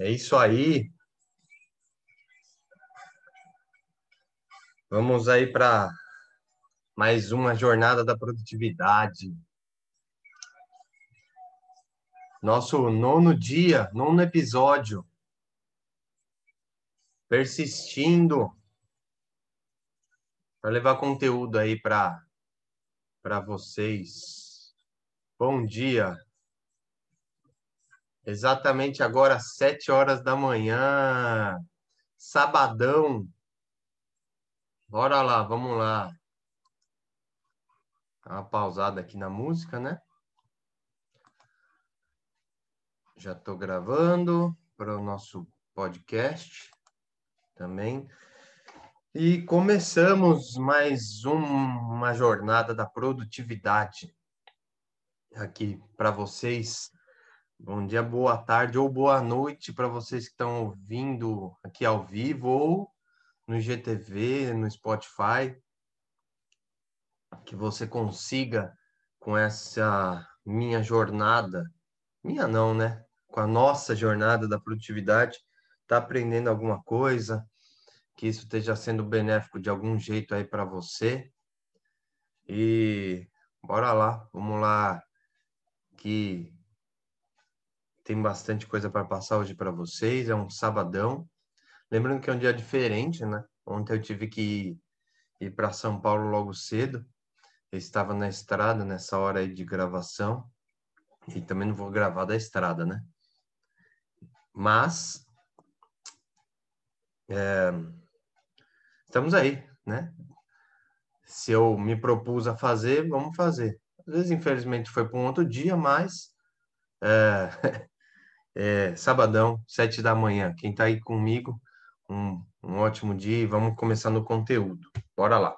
É isso aí. Vamos aí para mais uma jornada da produtividade. Nosso nono dia, nono episódio. Persistindo para levar conteúdo aí para para vocês. Bom dia. Exatamente agora, às sete horas da manhã. Sabadão. Bora lá, vamos lá. uma pausada aqui na música, né? Já estou gravando para o nosso podcast também. E começamos mais um, uma jornada da produtividade aqui para vocês Bom dia, boa tarde ou boa noite para vocês que estão ouvindo aqui ao vivo ou no GTV, no Spotify. Que você consiga, com essa minha jornada, minha não, né? Com a nossa jornada da produtividade, tá aprendendo alguma coisa, que isso esteja sendo benéfico de algum jeito aí para você. E bora lá, vamos lá, que tem bastante coisa para passar hoje para vocês. É um sabadão. Lembrando que é um dia diferente, né? Ontem eu tive que ir, para São Paulo logo cedo. Eu estava na estrada nessa hora aí de gravação. E também não vou gravar da estrada, né? Mas é, estamos aí, né? Se eu me propus a fazer, vamos fazer. Às vezes, infelizmente, foi para um outro dia, mas é, é, sabadão, sete da manhã. Quem está aí comigo, um, um ótimo dia e vamos começar no conteúdo. Bora lá.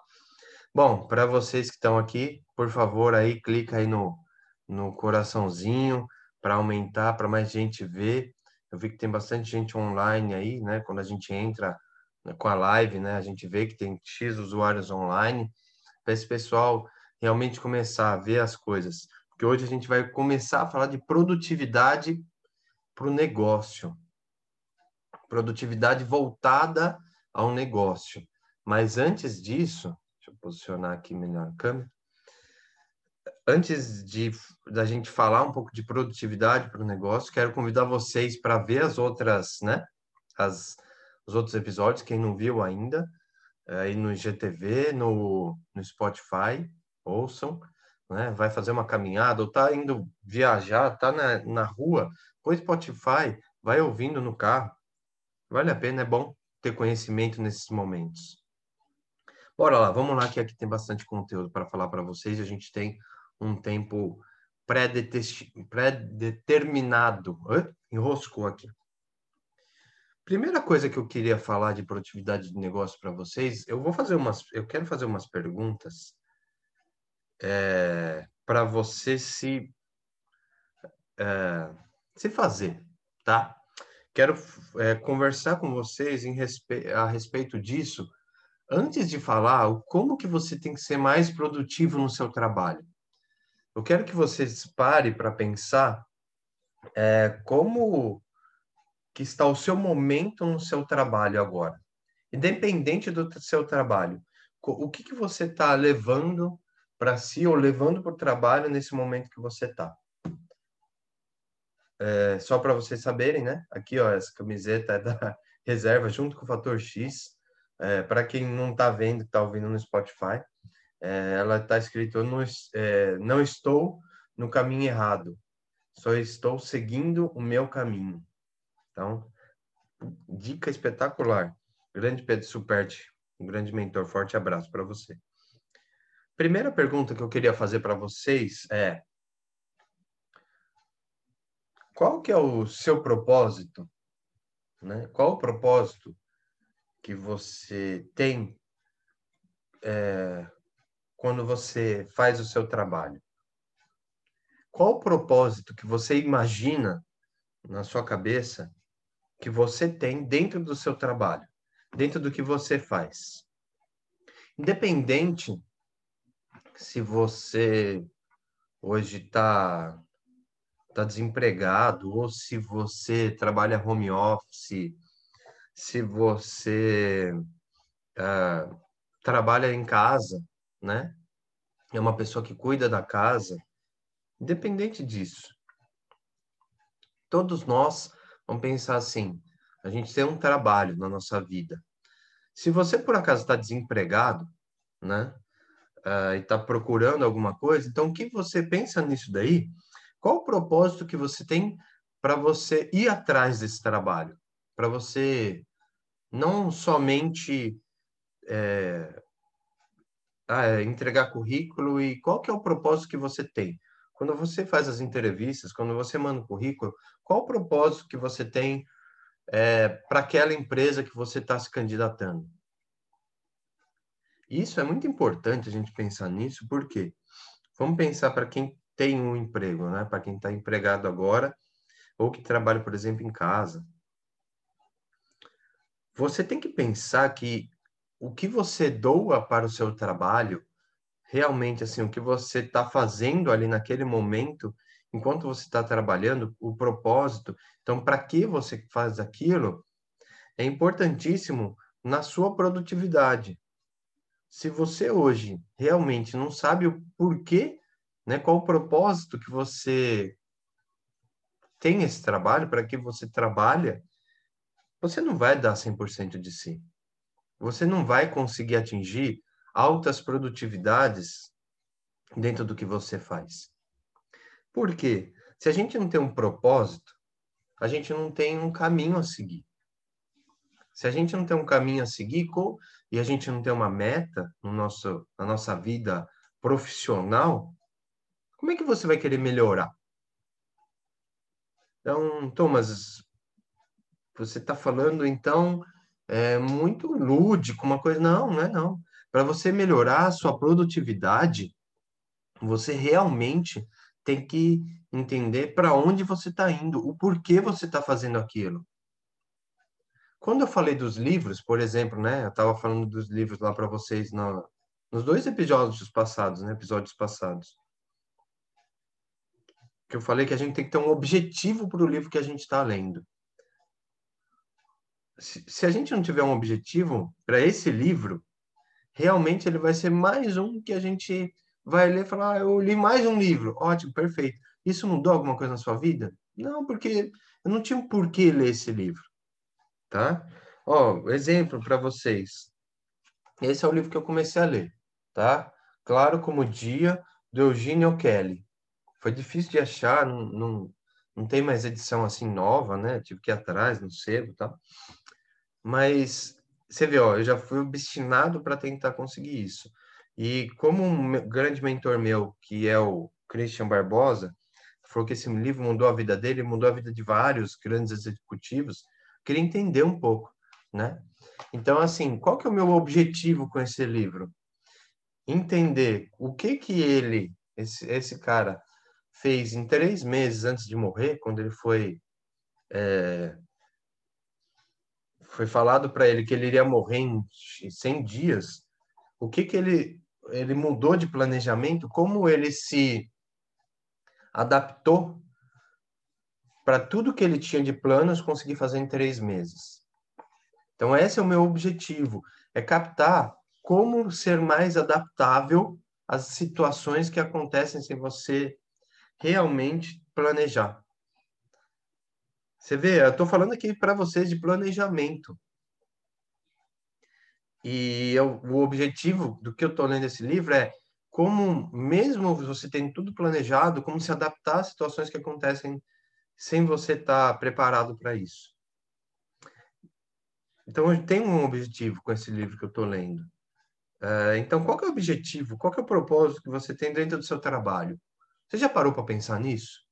Bom, para vocês que estão aqui, por favor, aí clica aí no, no coraçãozinho para aumentar, para mais gente ver. Eu vi que tem bastante gente online aí, né? Quando a gente entra com a live, né? A gente vê que tem X usuários online. Para esse pessoal realmente começar a ver as coisas. Porque hoje a gente vai começar a falar de produtividade para o negócio. Produtividade voltada ao negócio. Mas antes disso, deixa eu posicionar aqui melhor a câmera. Antes de da gente falar um pouco de produtividade para o negócio, quero convidar vocês para ver as outras, né? As, os outros episódios, quem não viu ainda, aí no IGTV, no, no Spotify, ouçam, né? Vai fazer uma caminhada, ou tá indo viajar, tá na, na rua, Põe Spotify, vai ouvindo no carro. Vale a pena, é bom ter conhecimento nesses momentos. Bora lá, vamos lá que aqui tem bastante conteúdo para falar para vocês. A gente tem um tempo pré-determinado. Enroscou aqui. Primeira coisa que eu queria falar de produtividade de negócio para vocês, eu vou fazer umas, eu quero fazer umas perguntas é, para você se é, se fazer, tá? Quero é, conversar com vocês respe... a respeito disso antes de falar como que você tem que ser mais produtivo no seu trabalho. Eu quero que vocês parem para pensar é, como que está o seu momento no seu trabalho agora, independente do seu trabalho. O que, que você está levando para si ou levando para o trabalho nesse momento que você está? É, só para vocês saberem, né? Aqui, ó, essa camiseta é da reserva junto com o Fator X. É, para quem não está vendo, está ouvindo no Spotify, é, ela está escrito: no, é, Não estou no caminho errado, só estou seguindo o meu caminho. Então, dica espetacular. Grande Pedro Superti, um grande mentor. Forte abraço para você. Primeira pergunta que eu queria fazer para vocês é: qual que é o seu propósito? Né? Qual o propósito que você tem é, quando você faz o seu trabalho? Qual o propósito que você imagina na sua cabeça que você tem dentro do seu trabalho, dentro do que você faz? Independente se você hoje está está desempregado, ou se você trabalha home office, se você uh, trabalha em casa, né? É uma pessoa que cuida da casa, independente disso. Todos nós vamos pensar assim: a gente tem um trabalho na nossa vida. Se você por acaso está desempregado, né? Uh, e está procurando alguma coisa, então o que você pensa nisso daí? Qual o propósito que você tem para você ir atrás desse trabalho? Para você não somente é, ah, entregar currículo e qual que é o propósito que você tem? Quando você faz as entrevistas, quando você manda o currículo, qual o propósito que você tem é, para aquela empresa que você está se candidatando? Isso é muito importante a gente pensar nisso, porque vamos pensar para quem tem um emprego, né? Para quem está empregado agora ou que trabalha, por exemplo, em casa. Você tem que pensar que o que você doa para o seu trabalho, realmente assim, o que você está fazendo ali naquele momento, enquanto você está trabalhando, o propósito. Então, para que você faz aquilo? É importantíssimo na sua produtividade. Se você hoje realmente não sabe o porquê, né, qual o propósito que você tem esse trabalho, para que você trabalha, você não vai dar 100% de si você não vai conseguir atingir altas produtividades dentro do que você faz. Por quê? Se a gente não tem um propósito, a gente não tem um caminho a seguir. Se a gente não tem um caminho a seguir e a gente não tem uma meta no nosso, na nossa vida profissional, como é que você vai querer melhorar? Então, Thomas, você está falando então é, muito lúdico, uma coisa. Não, não é não. Para você melhorar a sua produtividade, você realmente tem que entender para onde você está indo, o porquê você está fazendo aquilo. Quando eu falei dos livros, por exemplo, né? Eu estava falando dos livros lá para vocês no, nos dois episódios passados, né? Episódios passados. Que eu falei que a gente tem que ter um objetivo para o livro que a gente está lendo se, se a gente não tiver um objetivo para esse livro, realmente ele vai ser mais um que a gente vai ler e falar, ah, eu li mais um livro. Ótimo, perfeito. Isso mudou alguma coisa na sua vida? Não, porque eu não tinha um porquê ler esse livro, tá? Ó, exemplo para vocês. Esse é o livro que eu comecei a ler, tá? Claro como Dia, do Eugênio Kelly. Foi difícil de achar, não, não, não tem mais edição assim nova, né? Tive que ir atrás no sebo, tá? Mas você vê, ó, eu já fui obstinado para tentar conseguir isso. E como um grande mentor meu, que é o Christian Barbosa, falou que esse livro mudou a vida dele, mudou a vida de vários grandes executivos, queria entender um pouco, né? Então, assim, qual que é o meu objetivo com esse livro? Entender o que que ele, esse, esse cara, fez em três meses antes de morrer, quando ele foi é, foi falado para ele que ele iria morrer em 100 dias, o que que ele ele mudou de planejamento, como ele se adaptou para tudo que ele tinha de planos conseguir fazer em três meses. Então esse é o meu objetivo, é captar como ser mais adaptável às situações que acontecem sem você realmente planejar. Você vê, eu estou falando aqui para vocês de planejamento. E eu, o objetivo do que eu estou lendo esse livro é como, mesmo você tendo tudo planejado, como se adaptar às situações que acontecem sem você estar tá preparado para isso. Então, eu tenho um objetivo com esse livro que eu estou lendo. Uh, então, qual é o objetivo? Qual é o propósito que você tem dentro do seu trabalho? Você já parou para pensar nisso?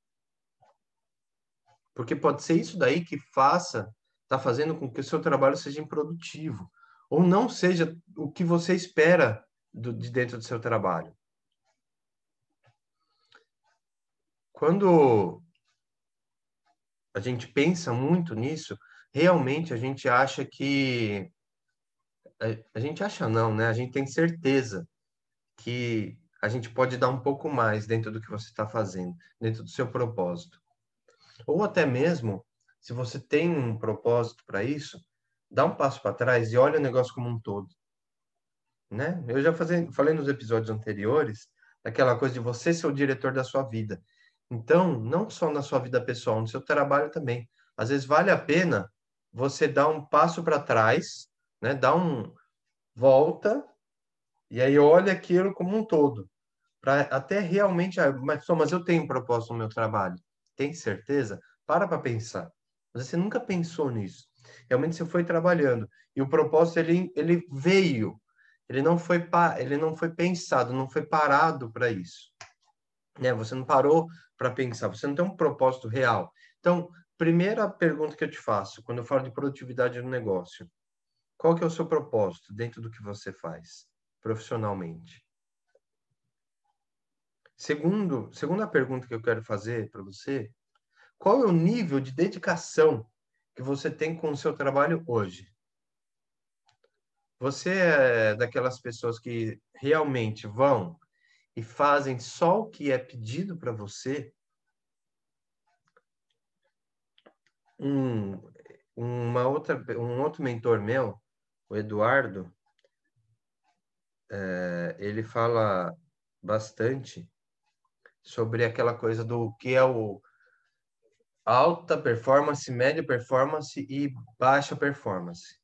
Porque pode ser isso daí que faça, está fazendo com que o seu trabalho seja improdutivo, ou não seja o que você espera do, de dentro do seu trabalho. Quando a gente pensa muito nisso, realmente a gente acha que. A, a gente acha não, né? A gente tem certeza que a gente pode dar um pouco mais dentro do que você está fazendo, dentro do seu propósito. Ou até mesmo, se você tem um propósito para isso, dá um passo para trás e olha o negócio como um todo. Né? Eu já falei nos episódios anteriores daquela coisa de você ser o diretor da sua vida. Então, não só na sua vida pessoal, no seu trabalho também. Às vezes vale a pena você dar um passo para trás, né? Dar um volta e aí olha aquilo como um todo, para até realmente, ah, mas, mas eu tenho um propósito no meu trabalho. Tem certeza? Para para pensar. Mas você nunca pensou nisso. Realmente você foi trabalhando e o propósito ele ele veio. Ele não foi pa, ele não foi pensado, não foi parado para isso. Né? Você não parou para pensar, você não tem um propósito real. Então, primeira pergunta que eu te faço, quando eu falo de produtividade no negócio, qual que é o seu propósito dentro do que você faz profissionalmente? Segundo, segunda pergunta que eu quero fazer para você, qual é o nível de dedicação que você tem com o seu trabalho hoje? Você é daquelas pessoas que realmente vão e fazem só o que é pedido para você? Um, uma outra, um outro mentor meu, o Eduardo, é, ele fala bastante sobre aquela coisa do que é o alta performance, média performance e baixa performance.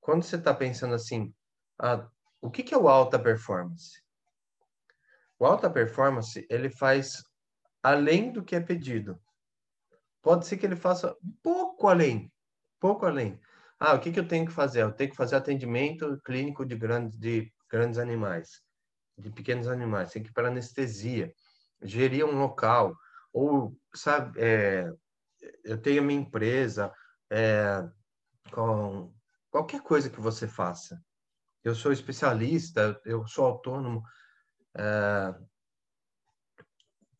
Quando você está pensando assim, ah, o que, que é o alta performance? O alta performance ele faz além do que é pedido. Pode ser que ele faça pouco além, pouco além. Ah, o que, que eu tenho que fazer? Eu tenho que fazer atendimento clínico de grandes, de grandes animais, de pequenos animais. Tem que ir para anestesia gerir um local, ou, sabe, é, eu tenho a minha empresa, é, com qualquer coisa que você faça. Eu sou especialista, eu sou autônomo. É,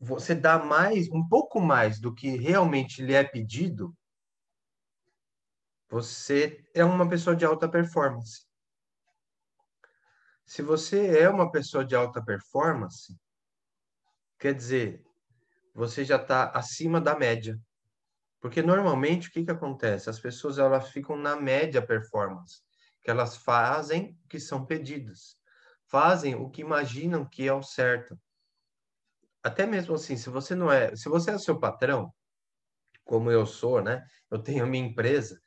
você dá mais, um pouco mais do que realmente lhe é pedido, você é uma pessoa de alta performance. Se você é uma pessoa de alta performance, Quer dizer, você já está acima da média. Porque normalmente o que, que acontece? As pessoas elas ficam na média performance, que elas fazem o que são pedidas, fazem o que imaginam que é o certo. Até mesmo assim, se você não é, se você é seu patrão, como eu sou, né? Eu tenho a minha empresa,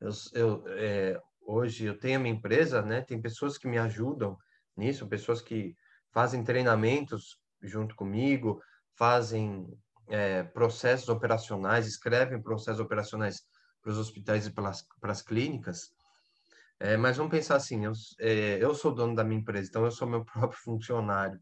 eu, eu é, hoje eu tenho a minha empresa, né? Tem pessoas que me ajudam nisso, pessoas que fazem treinamentos junto comigo, fazem é, processos operacionais, escrevem processos operacionais para os hospitais e para as clínicas. É, mas vamos pensar assim, eu, é, eu sou dono da minha empresa, então eu sou meu próprio funcionário.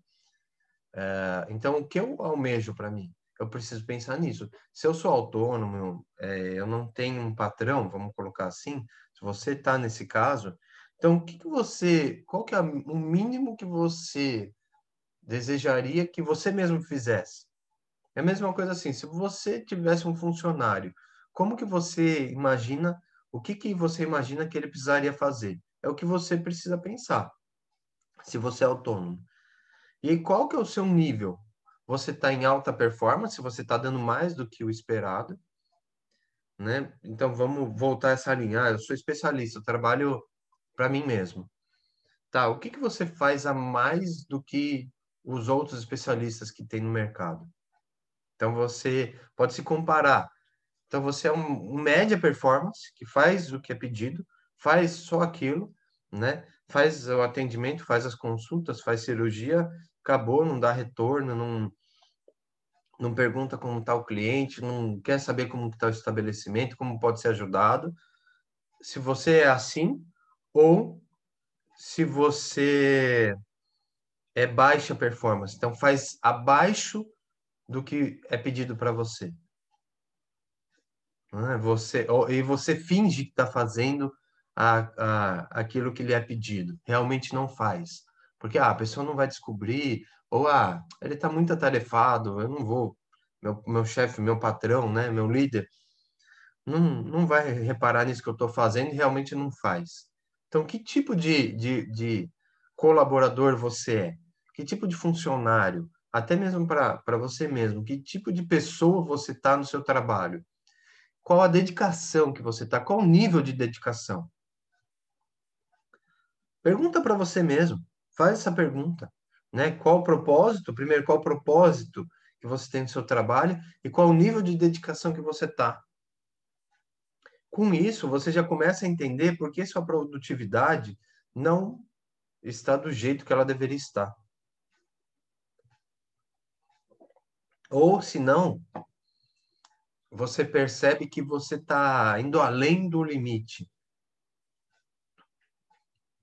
É, então, o que eu almejo para mim? Eu preciso pensar nisso. Se eu sou autônomo, é, eu não tenho um patrão, vamos colocar assim, se você está nesse caso, então o que, que você, qual que é o mínimo que você desejaria que você mesmo fizesse? É a mesma coisa assim, se você tivesse um funcionário, como que você imagina, o que que você imagina que ele precisaria fazer? É o que você precisa pensar, se você é autônomo. E qual que é o seu nível? Você está em alta performance, você está dando mais do que o esperado, né? Então vamos voltar essa linha. Ah, eu sou especialista, eu trabalho para mim mesmo. Tá, o que que você faz a mais do que os outros especialistas que tem no mercado. Então você pode se comparar. Então você é um, um média performance que faz o que é pedido, faz só aquilo, né? Faz o atendimento, faz as consultas, faz cirurgia, acabou, não dá retorno, não não pergunta como está o cliente, não quer saber como está o estabelecimento, como pode ser ajudado. Se você é assim, ou se você é baixa performance. Então, faz abaixo do que é pedido para você. Você E você finge que está fazendo a, a, aquilo que lhe é pedido. Realmente não faz. Porque ah, a pessoa não vai descobrir, ou ah, ele está muito atarefado, eu não vou. Meu, meu chefe, meu patrão, né, meu líder, não, não vai reparar nisso que eu estou fazendo e realmente não faz. Então, que tipo de, de, de colaborador você é? Que tipo de funcionário? até mesmo para você mesmo, que tipo de pessoa você está no seu trabalho? Qual a dedicação que você está? Qual o nível de dedicação? Pergunta para você mesmo. Faz essa pergunta, né? Qual o propósito? Primeiro, qual o propósito que você tem no seu trabalho e qual o nível de dedicação que você está? Com isso, você já começa a entender por que sua produtividade não está do jeito que ela deveria estar. Ou, se não, você percebe que você está indo além do limite.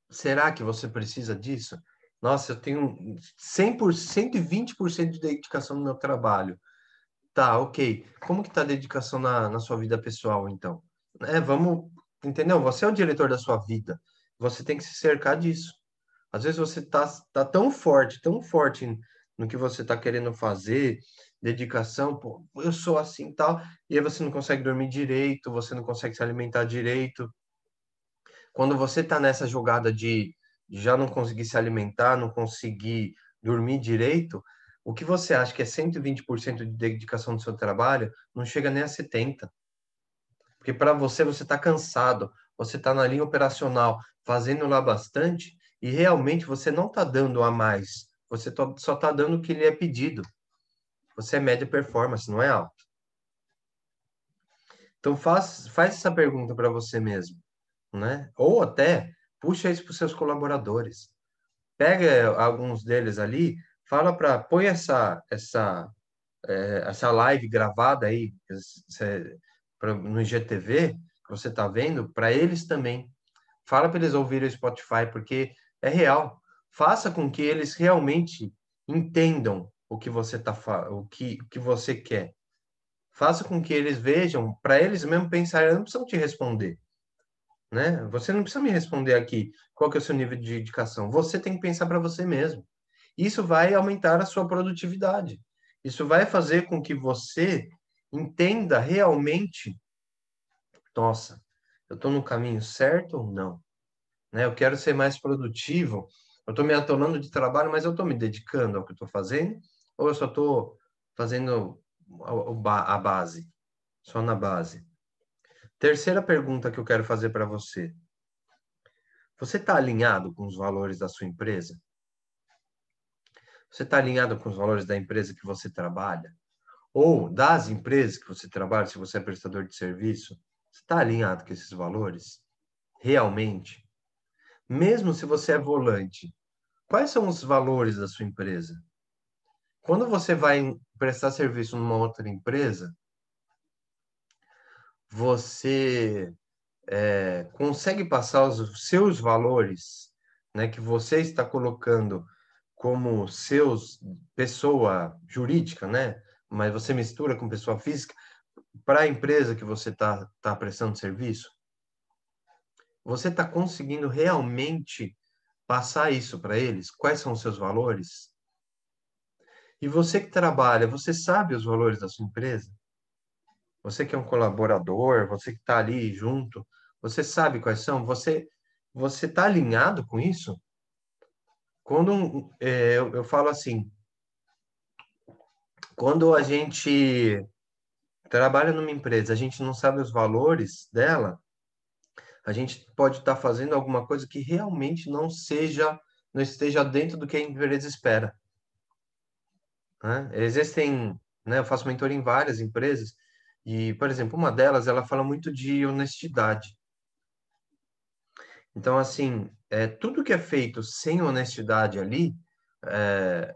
Será que você precisa disso? Nossa, eu tenho 100%, 120% de dedicação no meu trabalho. Tá, ok. Como que tá a dedicação na, na sua vida pessoal, então? É, vamos, entendeu? Você é o diretor da sua vida. Você tem que se cercar disso. Às vezes você tá, tá tão forte, tão forte no que você tá querendo fazer, dedicação, pô, eu sou assim tal, e aí você não consegue dormir direito, você não consegue se alimentar direito. Quando você tá nessa jogada de já não conseguir se alimentar, não conseguir dormir direito, o que você acha que é 120% de dedicação do seu trabalho, não chega nem a 70%. Porque para você, você está cansado, você está na linha operacional, fazendo lá bastante, e realmente você não está dando a mais. Você só está dando o que lhe é pedido. Você é média performance, não é alto. Então faz, faz essa pergunta para você mesmo, né? Ou até puxa isso para os seus colaboradores. Pega alguns deles ali, fala para põe essa essa é, essa live gravada aí, pra, no IGTV, que você está vendo, para eles também. Fala para eles ouvirem o Spotify, porque é real. Faça com que eles realmente entendam o que você tá o que, o que você quer. Faça com que eles vejam, para eles mesmo pensarem, não precisam te responder. Né? Você não precisa me responder aqui qual que é o seu nível de dedicação. Você tem que pensar para você mesmo. Isso vai aumentar a sua produtividade. Isso vai fazer com que você entenda realmente, nossa, eu estou no caminho certo ou não? Né? Eu quero ser mais produtivo, eu estou me atolando de trabalho, mas eu estou me dedicando ao que estou fazendo, ou eu só estou fazendo a, a base, só na base? Terceira pergunta que eu quero fazer para você. Você está alinhado com os valores da sua empresa? Você está alinhado com os valores da empresa que você trabalha? Ou das empresas que você trabalha, se você é prestador de serviço, está alinhado com esses valores? Realmente? Mesmo se você é volante, quais são os valores da sua empresa? Quando você vai prestar serviço numa outra empresa, você é, consegue passar os seus valores, né, que você está colocando como seus pessoa jurídica, né, mas você mistura com pessoa física, para a empresa que você está tá prestando serviço, você está conseguindo realmente passar isso para eles? Quais são os seus valores? E você que trabalha, você sabe os valores da sua empresa? Você que é um colaborador, você que está ali junto, você sabe quais são? Você você está alinhado com isso? Quando é, eu, eu falo assim, quando a gente trabalha numa empresa, a gente não sabe os valores dela, a gente pode estar tá fazendo alguma coisa que realmente não seja, não esteja dentro do que a empresa espera. Né? Existem, né, eu faço mentoria em várias empresas e, por exemplo, uma delas, ela fala muito de honestidade. Então, assim, é, tudo que é feito sem honestidade ali, é,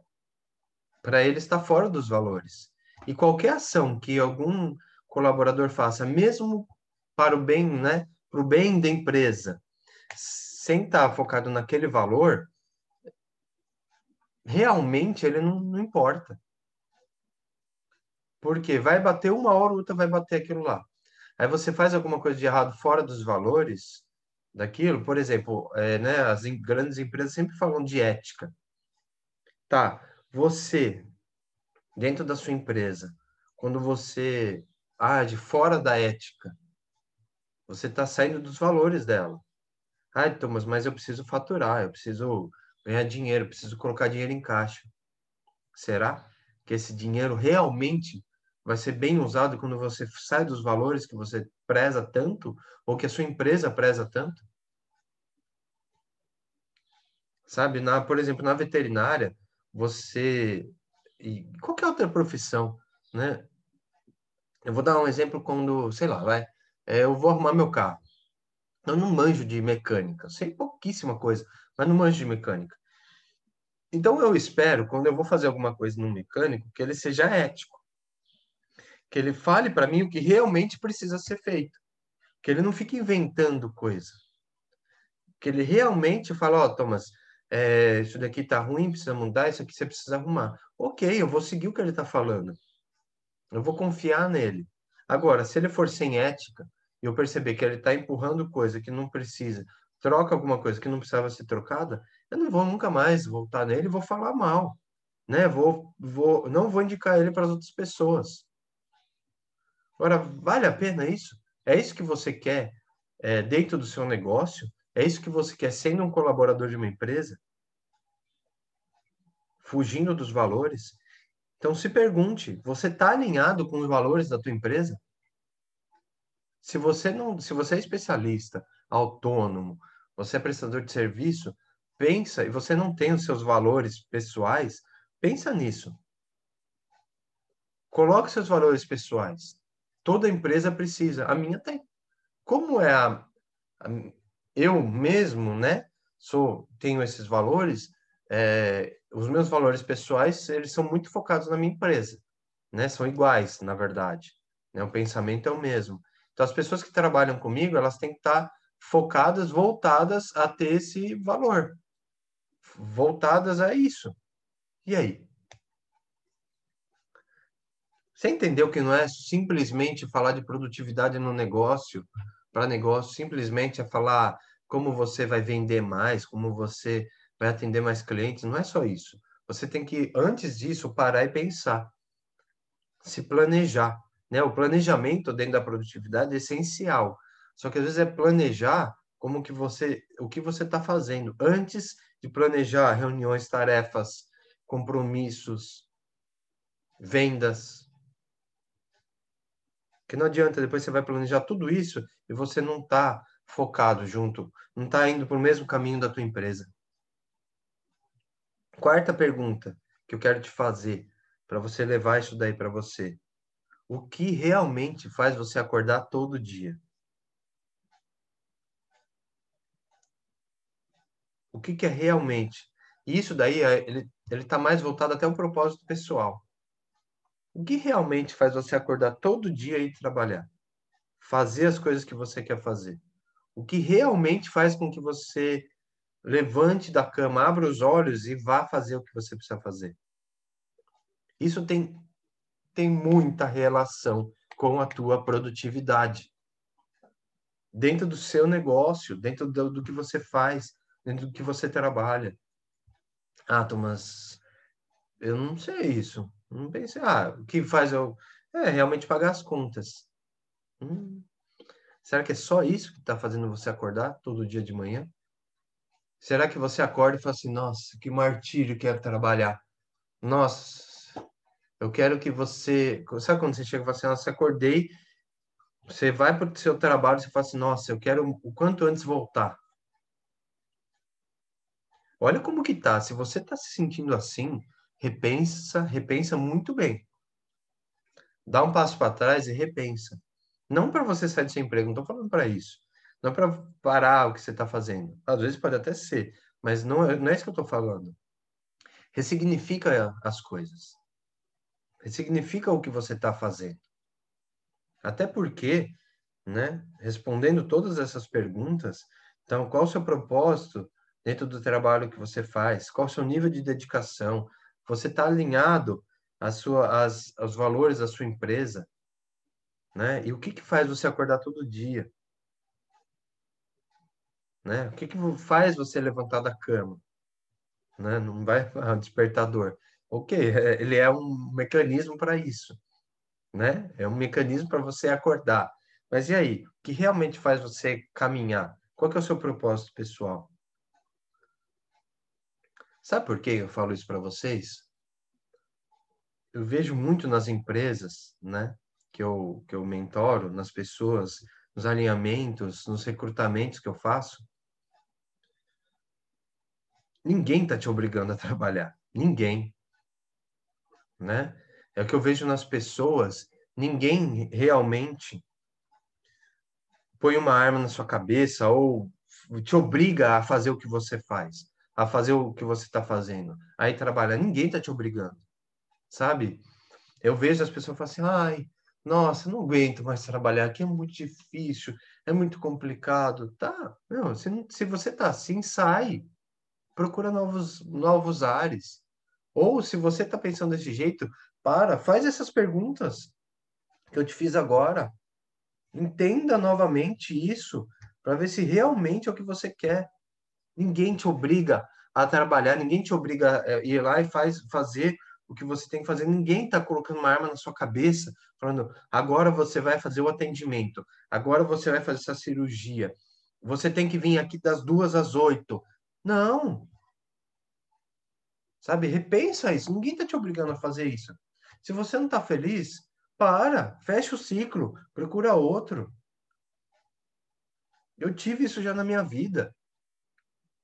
para ele está fora dos valores. E qualquer ação que algum colaborador faça, mesmo para o bem, né, para o bem da empresa, sem estar focado naquele valor, realmente ele não, não importa. Porque vai bater uma hora, outra vai bater aquilo lá. Aí você faz alguma coisa de errado fora dos valores daquilo, por exemplo, é, né, as grandes empresas sempre falam de ética. Tá, você, dentro da sua empresa, quando você age fora da ética, você está saindo dos valores dela. Ah, Thomas, mas eu preciso faturar, eu preciso ganhar dinheiro, eu preciso colocar dinheiro em caixa. Será que esse dinheiro realmente vai ser bem usado quando você sai dos valores que você preza tanto ou que a sua empresa preza tanto? Sabe, na, por exemplo, na veterinária, você e qualquer outra profissão, né? Eu vou dar um exemplo quando, sei lá, vai, é, eu vou arrumar meu carro. Eu não manjo de mecânica, sei pouquíssima coisa, mas não manjo de mecânica. Então eu espero, quando eu vou fazer alguma coisa no mecânico, que ele seja ético. Que ele fale para mim o que realmente precisa ser feito. Que ele não fique inventando coisa. Que ele realmente fale, ó, oh, Thomas, é, isso daqui tá ruim, precisa mudar, isso aqui você precisa arrumar. Ok, eu vou seguir o que ele está falando. Eu vou confiar nele. Agora, se ele for sem ética e eu perceber que ele está empurrando coisa que não precisa, troca alguma coisa que não precisava ser trocada, eu não vou nunca mais voltar nele e vou falar mal, né? Vou, vou, não vou indicar ele para as outras pessoas. Agora, vale a pena isso? É isso que você quer é, dentro do seu negócio? É isso que você quer sendo um colaborador de uma empresa? Fugindo dos valores? Então se pergunte, você está alinhado com os valores da tua empresa? Se você não, se você é especialista, autônomo, você é prestador de serviço, pensa e você não tem os seus valores pessoais, pensa nisso. Coloque seus valores pessoais. Toda empresa precisa, a minha tem. Como é a, a eu mesmo, né, sou, tenho esses valores, é, os meus valores pessoais, eles são muito focados na minha empresa, né, são iguais, na verdade, né, o pensamento é o mesmo. Então, as pessoas que trabalham comigo, elas têm que estar focadas, voltadas a ter esse valor, voltadas a isso. E aí? Você entendeu que não é simplesmente falar de produtividade no negócio, para negócio simplesmente é falar como você vai vender mais, como você vai atender mais clientes. Não é só isso. Você tem que, antes disso, parar e pensar, se planejar. Né? O planejamento dentro da produtividade é essencial. Só que às vezes é planejar como que você, o que você está fazendo antes de planejar reuniões, tarefas, compromissos, vendas. Que não adianta, depois você vai planejar tudo isso e você não está focado junto, não está indo para o mesmo caminho da tua empresa. Quarta pergunta que eu quero te fazer para você levar isso daí para você. O que realmente faz você acordar todo dia? O que, que é realmente? Isso daí, é, ele está mais voltado até o propósito pessoal. O que realmente faz você acordar todo dia e trabalhar? Fazer as coisas que você quer fazer. O que realmente faz com que você levante da cama, abra os olhos e vá fazer o que você precisa fazer. Isso tem, tem muita relação com a tua produtividade. Dentro do seu negócio, dentro do, do que você faz, dentro do que você trabalha. Ah, Thomas, eu não sei isso. Não pensei, ah, o que faz eu é realmente pagar as contas. Hum. Será que é só isso que está fazendo você acordar todo dia de manhã? Será que você acorda e fala assim, nossa, que martírio quero trabalhar. Nossa, eu quero que você. Sabe quando você chega e fala assim, nossa, acordei, você vai para o seu trabalho e você fala assim, nossa, eu quero o quanto antes voltar. Olha como que tá. Se você está se sentindo assim, repensa, repensa muito bem. Dá um passo para trás e repensa. Não para você sair do seu emprego, não estou falando para isso. Não para parar o que você está fazendo. Às vezes pode até ser, mas não é, não é isso que eu estou falando. Ressignifica as coisas. Ressignifica o que você está fazendo. Até porque, né, respondendo todas essas perguntas, então, qual o seu propósito dentro do trabalho que você faz? Qual o seu nível de dedicação? Você está alinhado às sua, às, aos valores da sua empresa? Né? E o que, que faz você acordar todo dia? Né? O que, que faz você levantar da cama? Né? Não vai ah, despertador. Ok, é, ele é um mecanismo para isso, né? É um mecanismo para você acordar. Mas e aí? O que realmente faz você caminhar? Qual que é o seu propósito pessoal? Sabe por que eu falo isso para vocês? eu vejo muito nas empresas, né, que eu, que eu mentoro, nas pessoas, nos alinhamentos, nos recrutamentos que eu faço, ninguém está te obrigando a trabalhar. Ninguém. Né? É o que eu vejo nas pessoas. Ninguém realmente põe uma arma na sua cabeça ou te obriga a fazer o que você faz, a fazer o que você está fazendo. Aí trabalhar. Ninguém está te obrigando. Sabe? Eu vejo as pessoas falam assim, ai, nossa, não aguento mais trabalhar aqui, é muito difícil, é muito complicado. Tá, meu, se, se você tá assim, sai procura novos, novos ares. Ou se você está pensando desse jeito, para, faz essas perguntas que eu te fiz agora. Entenda novamente isso para ver se realmente é o que você quer. Ninguém te obriga a trabalhar, ninguém te obriga a ir lá e faz, fazer o que você tem que fazer. Ninguém está colocando uma arma na sua cabeça, falando agora você vai fazer o atendimento, agora você vai fazer essa cirurgia. Você tem que vir aqui das duas às oito. Não. Sabe? Repensa isso. Ninguém está te obrigando a fazer isso. Se você não está feliz, para, fecha o ciclo, procura outro. Eu tive isso já na minha vida.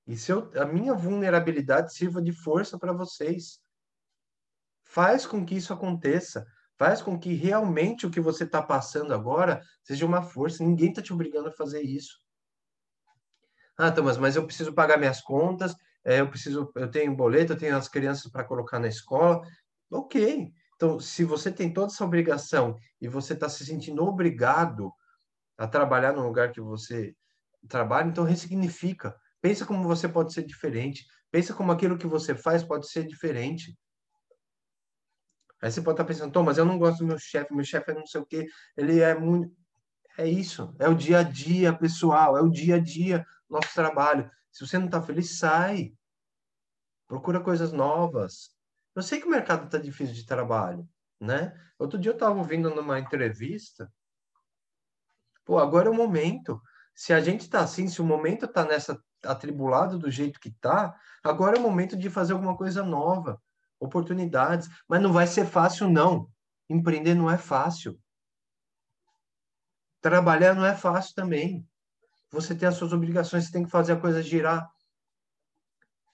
E se eu, a minha vulnerabilidade sirva de força para vocês. Faz com que isso aconteça. Faz com que realmente o que você está passando agora seja uma força. Ninguém está te obrigando a fazer isso. Ah, Thomas, mas eu preciso pagar minhas contas, é, eu preciso, eu tenho boleto, eu tenho as crianças para colocar na escola. Ok. Então, se você tem toda essa obrigação e você está se sentindo obrigado a trabalhar no lugar que você trabalha, então ressignifica. Pensa como você pode ser diferente. Pensa como aquilo que você faz pode ser diferente. Aí você pode estar pensando, mas eu não gosto do meu chefe, meu chefe é não sei o quê, ele é muito. É isso, é o dia a dia, pessoal, é o dia a dia, nosso trabalho. Se você não está feliz, sai. Procura coisas novas. Eu sei que o mercado está difícil de trabalho, né? Outro dia eu estava ouvindo numa entrevista. Pô, agora é o momento. Se a gente está assim, se o momento está nessa atribulado do jeito que está, agora é o momento de fazer alguma coisa nova, oportunidades. Mas não vai ser fácil, não. Empreender não é fácil. Trabalhar não é fácil também. Você tem as suas obrigações, você tem que fazer a coisa girar.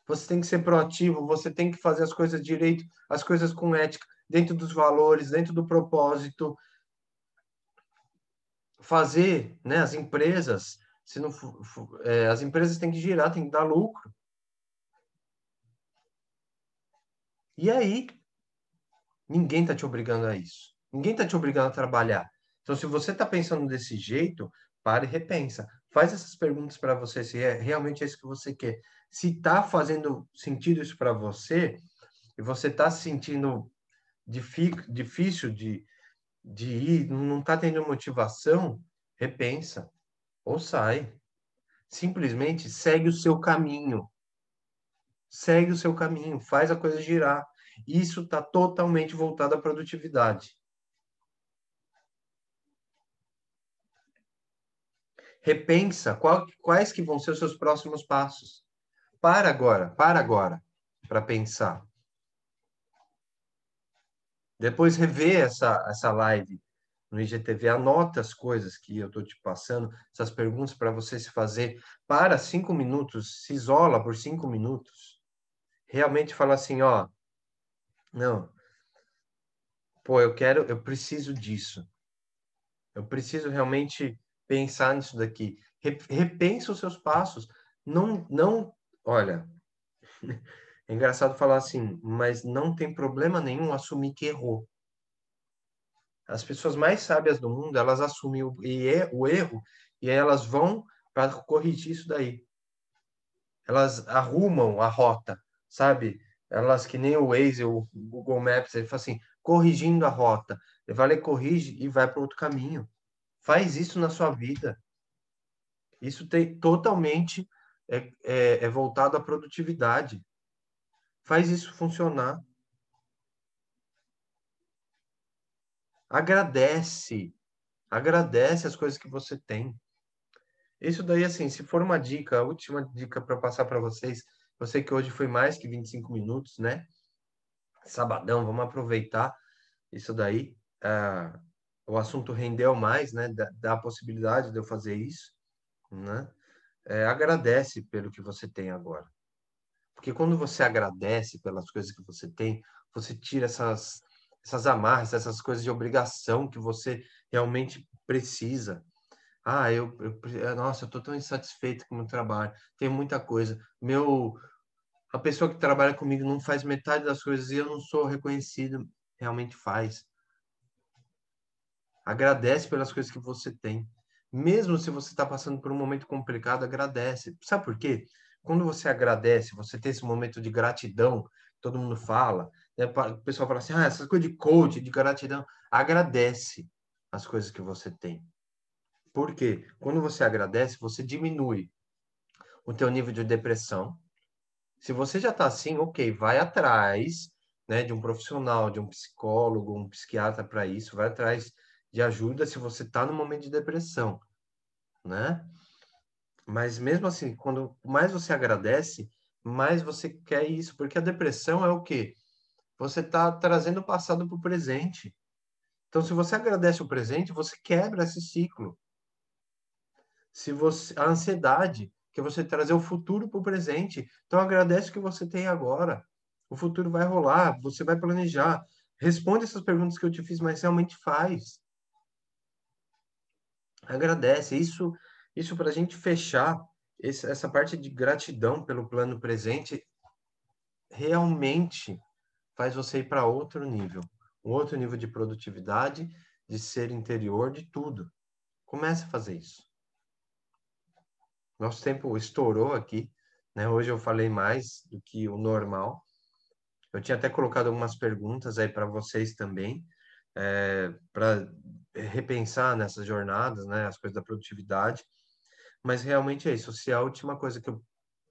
Você tem que ser proativo, você tem que fazer as coisas direito, as coisas com ética, dentro dos valores, dentro do propósito. Fazer, né, as empresas, se não é, as empresas têm que girar, têm que dar lucro. E aí, ninguém está te obrigando a isso. Ninguém está te obrigando a trabalhar. Então, se você está pensando desse jeito, pare e repensa. Faz essas perguntas para você se é realmente é isso que você quer. Se está fazendo sentido isso para você e você está se sentindo difícil de, de ir, não está tendo motivação, repensa ou sai. Simplesmente segue o seu caminho. Segue o seu caminho, faz a coisa girar. Isso está totalmente voltado à produtividade. Repensa qual, quais que vão ser os seus próximos passos. Para agora, para agora, para pensar. Depois rever essa, essa live no IGTV, anota as coisas que eu estou te passando, essas perguntas para você se fazer. Para cinco minutos, se isola por cinco minutos. Realmente fala assim, ó, não, pô, eu quero, eu preciso disso. Eu preciso realmente pensar nisso daqui. Repensa os seus passos. Não, não, olha, é engraçado falar assim, mas não tem problema nenhum assumir que errou. As pessoas mais sábias do mundo, elas assumem o, é, o erro e elas vão para corrigir isso daí. Elas arrumam a rota, sabe? Elas que nem o Waze, o Google Maps, ele fala assim, corrigindo a rota. Ele vai lá corrige e vai para outro caminho. Faz isso na sua vida. Isso tem totalmente é, é, é voltado à produtividade. Faz isso funcionar. Agradece. Agradece as coisas que você tem. Isso daí, assim, se for uma dica, a última dica para passar para vocês, eu sei que hoje foi mais que 25 minutos, né? Sabadão, vamos aproveitar. isso daí, uh, o assunto rendeu mais, né? Dá, dá, a possibilidade de eu fazer isso, né? É, agradece pelo que você tem agora. Porque quando você agradece pelas coisas que você tem, você tira essas, essas amarras, essas coisas de obrigação que você realmente precisa. Ah, eu, eu nossa, eu tô tão insatisfeito com o meu trabalho, tem muita coisa. Meu, a pessoa que trabalha comigo não faz metade das coisas e eu não sou reconhecido, realmente faz. Agradece pelas coisas que você tem. Mesmo se você está passando por um momento complicado, agradece. Sabe por quê? Quando você agradece, você tem esse momento de gratidão, todo mundo fala, né? o pessoal fala assim, ah, essas coisas de coach, de gratidão, agradece as coisas que você tem. Por quê? Quando você agradece, você diminui o teu nível de depressão. Se você já está assim, ok, vai atrás né, de um profissional, de um psicólogo, um psiquiatra para isso, vai atrás de ajuda se você está no momento de depressão, né? Mas mesmo assim, quando mais você agradece, mais você quer isso, porque a depressão é o quê? Você está trazendo o passado para o presente. Então, se você agradece o presente, você quebra esse ciclo. Se você a ansiedade, que você trazer o futuro para o presente. Então, agradece o que você tem agora. O futuro vai rolar, você vai planejar. Responde essas perguntas que eu te fiz, mas realmente faz. Agradece. Isso, isso para a gente fechar esse, essa parte de gratidão pelo plano presente realmente faz você ir para outro nível, um outro nível de produtividade, de ser interior, de tudo. Comece a fazer isso. Nosso tempo estourou aqui, né? Hoje eu falei mais do que o normal. Eu tinha até colocado algumas perguntas aí para vocês também, é, para repensar nessas jornadas, né? As coisas da produtividade. Mas realmente é isso. Se a última coisa que eu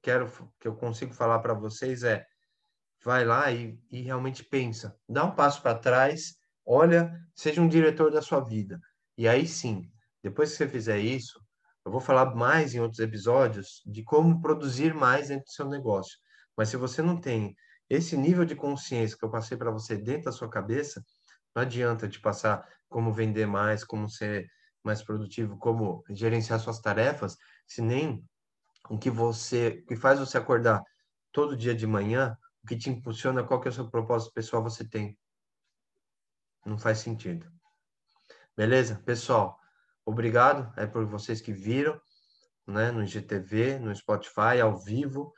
quero, que eu consigo falar para vocês é vai lá e, e realmente pensa, dá um passo para trás, olha, seja um diretor da sua vida. E aí sim, depois que você fizer isso, eu vou falar mais em outros episódios de como produzir mais dentro do seu negócio. Mas se você não tem esse nível de consciência que eu passei para você dentro da sua cabeça, não adianta te passar como vender mais, como ser mais produtivo, como gerenciar suas tarefas, se nem o que você, o que faz você acordar todo dia de manhã o que te impulsiona, qual que é o seu propósito pessoal você tem. Não faz sentido. Beleza? Pessoal, obrigado é por vocês que viram, né, no IGTV, no Spotify, ao vivo.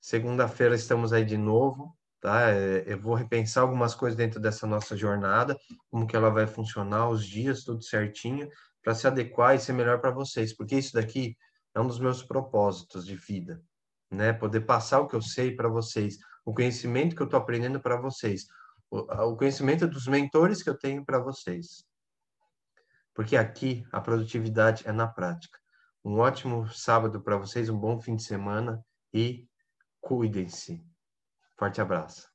Segunda-feira estamos aí de novo, tá? É, eu vou repensar algumas coisas dentro dessa nossa jornada, como que ela vai funcionar, os dias, tudo certinho, para se adequar e ser melhor para vocês, porque isso daqui é um dos meus propósitos de vida, né? Poder passar o que eu sei para vocês, o conhecimento que eu estou aprendendo para vocês, o, o conhecimento dos mentores que eu tenho para vocês. Porque aqui a produtividade é na prática. Um ótimo sábado para vocês, um bom fim de semana e cuidem-se. Forte abraço.